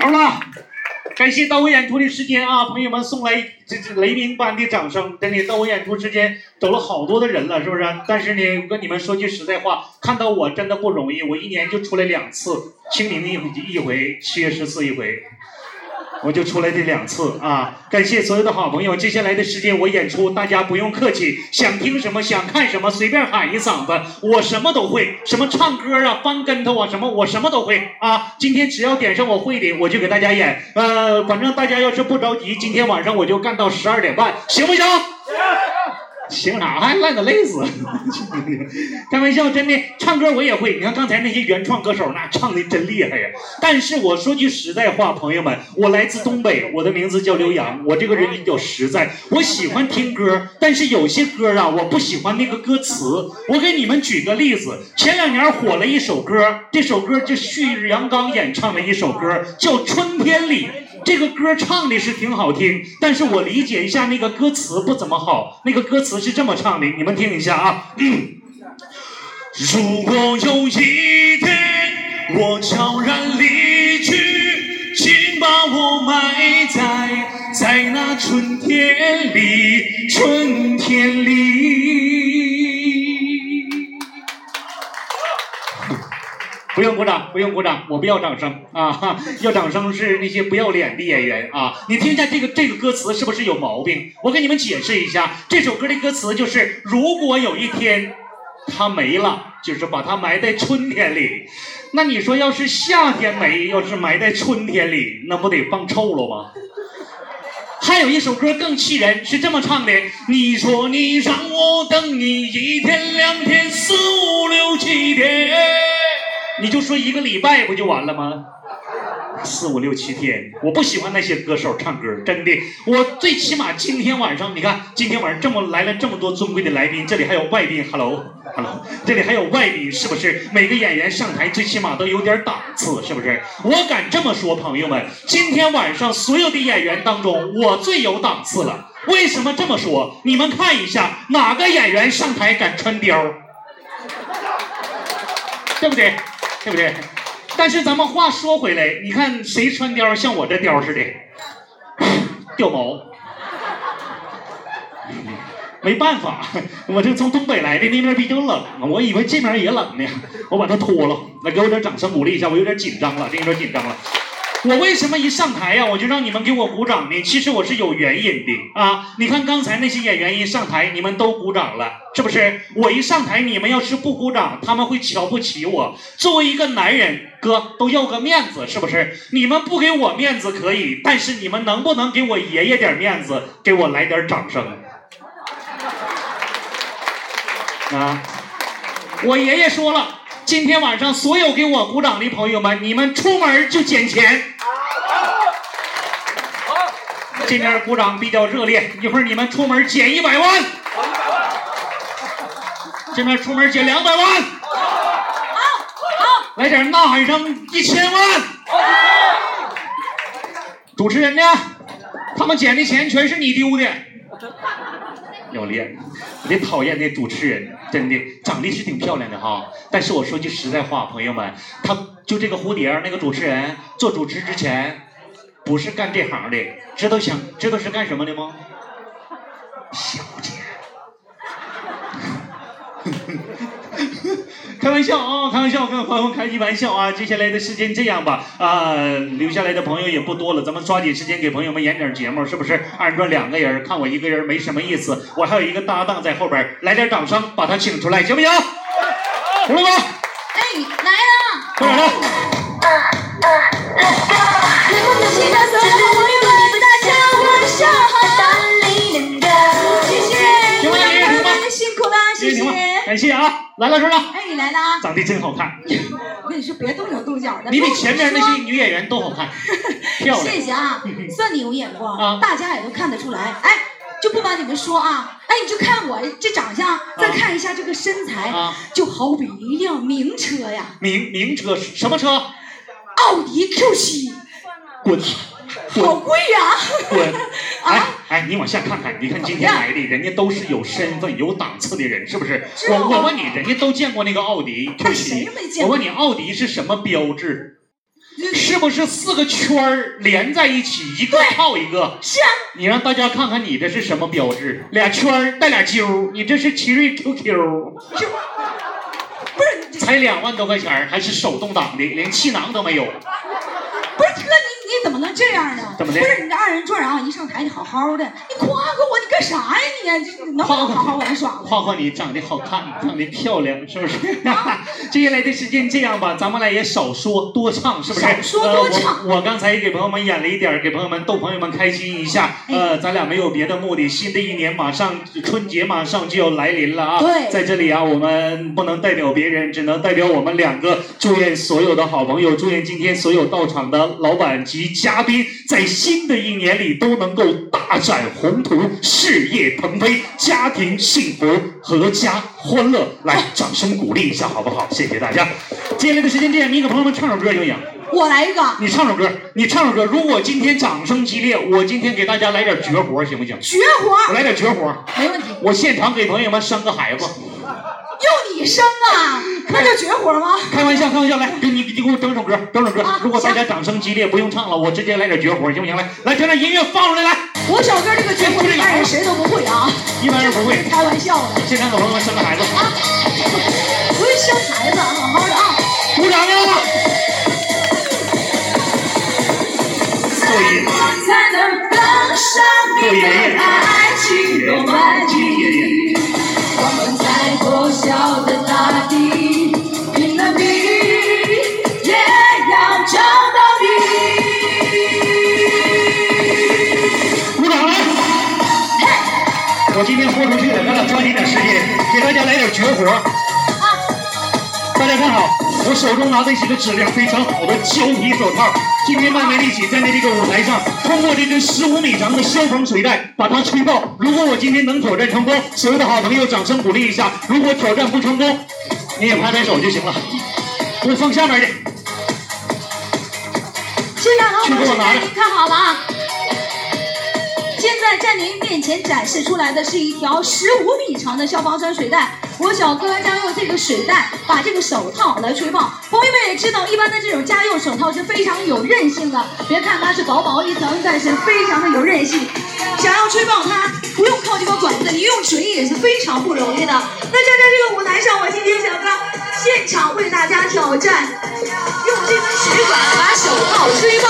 好了，感谢到我演出的时间啊，朋友们送来这这雷鸣般的掌声。真的，到我演出时间走了好多的人了，是不是？但是呢，我跟你们说句实在话，看到我真的不容易。我一年就出来两次，清明一回一回，七月十四一回。我就出来这两次啊！感谢所有的好朋友。接下来的时间我演出，大家不用客气，想听什么想看什么，随便喊一嗓子，我什么都会，什么唱歌啊、翻跟头啊，什么我什么都会啊！今天只要点上我会的，我就给大家演。呃，反正大家要是不着急，今天晚上我就干到十二点半，行不行？行啥？还烂的累死！开玩笑，真的，唱歌我也会。你看刚才那些原创歌手，那唱的真厉害呀。但是我说句实在话，朋友们，我来自东北，我的名字叫刘洋，我这个人比较实在，我喜欢听歌，但是有些歌啊，我不喜欢那个歌词。我给你们举个例子，前两年火了一首歌，这首歌就旭日阳刚演唱的一首歌，叫《春天里》。这个歌唱的是挺好听，但是我理解一下那个歌词不怎么好。那个歌词是这么唱的，你们听一下啊。如果有一天我悄然离去，请把我埋在在那春天里，春天里。不用鼓掌，不用鼓掌，我不要掌声啊！要掌声是那些不要脸的演员啊！你听一下这个这个歌词是不是有毛病？我给你们解释一下，这首歌的歌词就是：如果有一天他没了，就是把他埋在春天里。那你说，要是夏天没，要是埋在春天里，那不得放臭了吗？还有一首歌更气人，是这么唱的：你说你让我等你一天两天四五六七天。你就说一个礼拜不就完了吗？四五六七天，我不喜欢那些歌手唱歌，真的。我最起码今天晚上，你看今天晚上这么来了这么多尊贵的来宾，这里还有外宾，Hello，Hello，这里还有外宾，是不是？每个演员上台最起码都有点档次，是不是？我敢这么说，朋友们，今天晚上所有的演员当中，我最有档次了。为什么这么说？你们看一下，哪个演员上台敢穿貂？对不对？对不对？但是咱们话说回来，你看谁穿貂像我这貂似的，掉毛。没办法，我这从东北来的，那边比较冷，我以为这边也冷呢，我把它脱了。来，给我点掌声鼓励一下，我有点紧张了，这有点紧张了。我为什么一上台呀，我就让你们给我鼓掌呢？其实我是有原因的啊！你看刚才那些演员一上台，你们都鼓掌了，是不是？我一上台，你们要是不鼓掌，他们会瞧不起我。作为一个男人，哥都要个面子，是不是？你们不给我面子可以，但是你们能不能给我爷爷点面子，给我来点掌声？啊！我爷爷说了。今天晚上所有给我鼓掌的朋友们，你们出门就捡钱。好，这边鼓掌比较热烈，一会儿你们出门捡一百万。这边出门捡两百万。好，好，来点呐喊声，一千万。主持人呢？他们捡的钱全是你丢的。要练，我得讨厌那主持人，真的长得是挺漂亮的哈。但是我说句实在话，朋友们，他就这个蝴蝶那个主持人做主持之前，不是干这行的，知道想知道是干什么的吗？小姐。开玩笑啊，开玩笑，跟朋友开句玩笑啊。接下来的时间这样吧，啊，留下来的朋友也不多了，咱们抓紧时间给朋友们演点节目，是不是？二人转两个人，看我一个人没什么意思，我还有一个搭档在后边，来点掌声把他请出来，行不行？行了吧。哎，来了。快点来。感谢啊，来了是吧？哎，你来了啊，长得真好看。我跟你说，别动手动脚的。你比前面那些女演员都好看，漂亮。谢谢啊，算你有眼光，大家也都看得出来。哎，就不瞒你们说啊，哎，你就看我这长相，再看一下这个身材，就好比一辆名车呀。名名车什么车？奥迪 Q 七。滚。好贵呀！滚！哎哎，你往下看看，你看今天来的人家都是有身份、有档次的人，是不是？我我问你，人家都见过那个奥迪对不起，我问你，奥迪是什么标志？是不是四个圈儿连在一起，一个套一个？是啊。你让大家看看你这是什么标志？俩圈儿带俩揪，你这是奇瑞 QQ。不是，才两万多块钱还是手动挡的，连气囊都没有。怎么能这样呢？怎么的？不是你这二人转啊，一上台你好好的，你夸夸我，你干啥呀你？这能不能好好玩耍？夸夸你长得好看，长得漂亮，是不是？接下来的时间这样吧，咱们俩也少说多唱，是不是？少说多唱。我我刚才给朋友们演了一点，给朋友们逗朋友们开心一下。呃，咱俩没有别的目的。新的一年马上春节马上就要来临了啊！对，在这里啊，我们不能代表别人，只能代表我们两个，祝愿所有的好朋友，祝愿今天所有到场的老板及嘉宾。在新的一年里都能够大展宏图，事业腾飞，家庭幸福，阖家欢乐。来，掌声鼓励一下，好不好？谢谢大家。接下来的时间，这样，你给朋友们唱首歌行不行？我来一个。你唱首歌，你唱首歌。如果今天掌声激烈，我今天给大家来点绝活，行不行？绝活。我来点绝活。没问题。我现场给朋友们生个孩子。用你生啊？那叫绝活吗？开玩笑，开玩笑，来，给你，你给我整首歌，整首歌。如果大家掌声激烈，不用唱了，我直接来点绝活，行不行？来，来，将这音乐放出来，来。我小哥这个绝活，一般人谁都不会啊。一般人不会。开玩笑的。现场给朋友们生个孩子。啊，不是生孩子，好好的啊。鼓掌啊！作业。作业。小的大地，拼了命也要找到你。我今天豁出去了，咱俩抓紧点时间，给大家来点绝活。大家看好，我手中拿的是个质量非常好的胶皮手套。今天卖卖力气，站在这个舞台上，通过这根十五米长的消防水带把它吹爆。如果我今天能挑战成功，所有的好朋友掌声鼓励一下；如果挑战不成功，你也拍拍手就行了。我放下面去。现在老板，现在您看好了啊！在您面前展示出来的是一条十五米长的消防栓水带。我小哥将用这个水袋把这个手套来吹爆。朋友们也知道，一般的这种家用手套是非常有韧性的。别看它是薄薄一层，但是非常的有韧性。想要吹爆它，不用靠这个管子，你用嘴也是非常不容易的。那站在这个舞台上，我今天小哥现场为大家挑战，用这根水管把手套吹爆。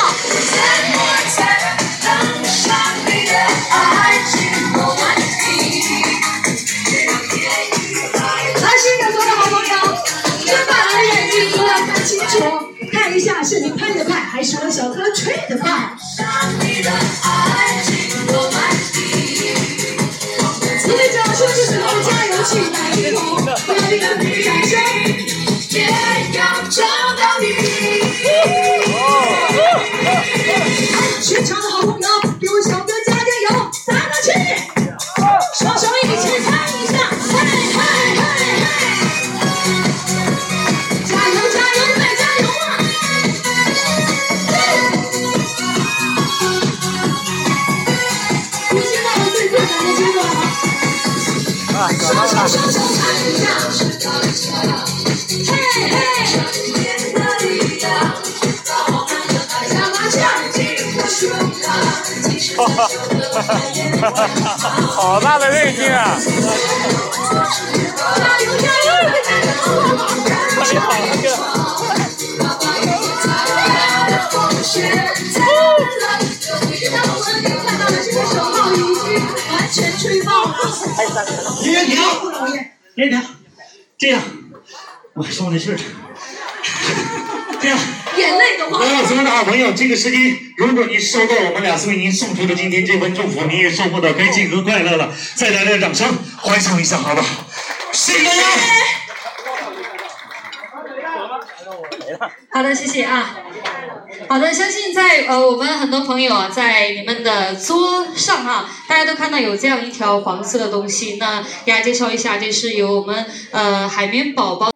是你拍的快，还是我小哥吹的快？所以掌声就是我的加油器，来一好大的韧劲啊！加 油加油！太好停停停停！这样，我松了气儿。这样。眼泪都花。所有的好朋友，这个时间，如果你收到我们俩为您送出的今天这份祝福，你也收获到开心和快乐了。再来点掌声，欢送一下，好不好？谢大家好的，谢谢啊。好的，相信在呃我们很多朋友啊，在你们的桌上啊，大家都看到有这样一条黄色的东西。那给大家介绍一下，这是由我们呃海绵宝宝。